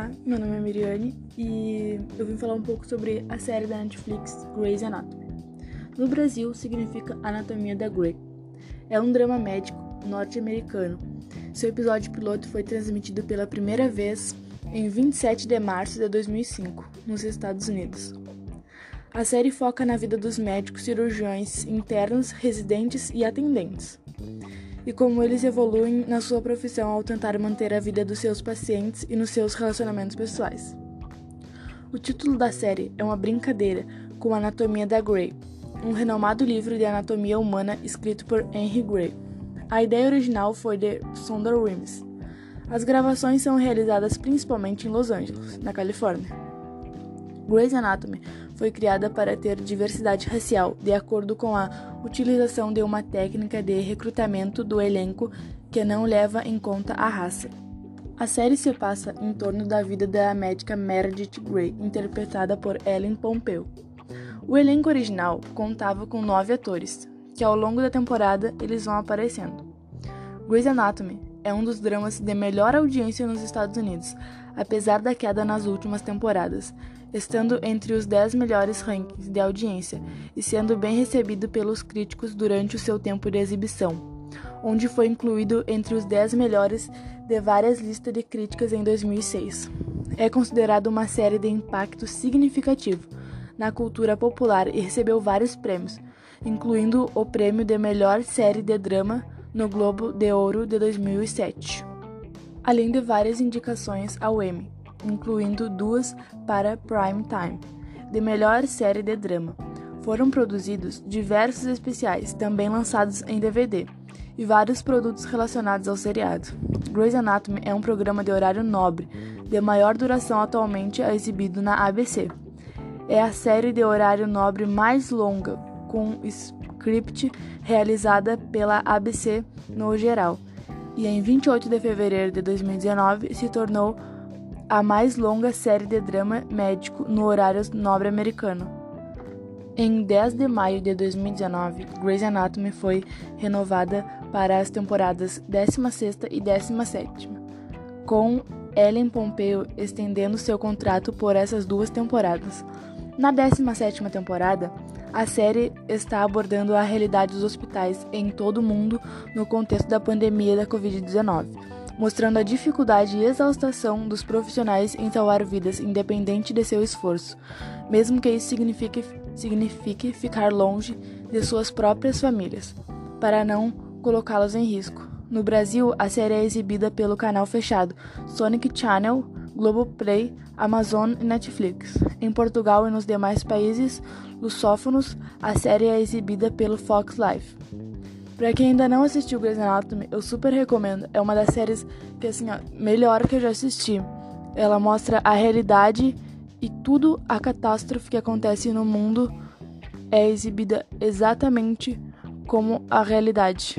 Olá, meu nome é Miriane e eu vim falar um pouco sobre a série da Netflix Grey's Anatomy. No Brasil, significa Anatomia da Grey. É um drama médico norte-americano. Seu episódio piloto foi transmitido pela primeira vez em 27 de março de 2005, nos Estados Unidos. A série foca na vida dos médicos, cirurgiões internos, residentes e atendentes e como eles evoluem na sua profissão ao tentar manter a vida dos seus pacientes e nos seus relacionamentos pessoais. O título da série é uma brincadeira com a Anatomia da Grey, um renomado livro de anatomia humana escrito por Henry Gray. A ideia original foi de Sonda Rhimes. As gravações são realizadas principalmente em Los Angeles, na Califórnia. Grey's Anatomy foi criada para ter diversidade racial, de acordo com a utilização de uma técnica de recrutamento do elenco que não leva em conta a raça. A série se passa em torno da vida da médica Meredith Grey, interpretada por Ellen Pompeo. O elenco original contava com nove atores, que ao longo da temporada eles vão aparecendo. Grey's Anatomy é um dos dramas de melhor audiência nos Estados Unidos, apesar da queda nas últimas temporadas, estando entre os 10 melhores rankings de audiência e sendo bem recebido pelos críticos durante o seu tempo de exibição, onde foi incluído entre os 10 melhores de várias listas de críticas em 2006. É considerado uma série de impacto significativo na cultura popular e recebeu vários prêmios, incluindo o prêmio de melhor série de drama no Globo de Ouro de 2007, além de várias indicações ao Emmy, incluindo duas para Prime Time, de melhor série de drama. Foram produzidos diversos especiais, também lançados em DVD, e vários produtos relacionados ao seriado. Grey's Anatomy é um programa de horário nobre, de maior duração atualmente exibido na ABC. É a série de horário nobre mais longa, com script realizada pela ABC no geral, e em 28 de fevereiro de 2019 se tornou a mais longa série de drama médico no horário nobre americano. Em 10 de maio de 2019, Grey's Anatomy foi renovada para as temporadas 16 e 17, com Ellen Pompeo estendendo seu contrato por essas duas temporadas. Na 17ª temporada, a série está abordando a realidade dos hospitais em todo o mundo no contexto da pandemia da Covid-19, mostrando a dificuldade e exaustação dos profissionais em salvar vidas independente de seu esforço, mesmo que isso signifique, signifique ficar longe de suas próprias famílias, para não colocá-los em risco. No Brasil, a série é exibida pelo canal fechado Sonic Channel, Globoplay, Amazon e Netflix. Em Portugal e nos demais países lusófonos, a série é exibida pelo Fox Life. Pra quem ainda não assistiu Grey's Anatomy, eu super recomendo. É uma das séries que, assim, ó, melhor que eu já assisti. Ela mostra a realidade e tudo a catástrofe que acontece no mundo é exibida exatamente como a realidade.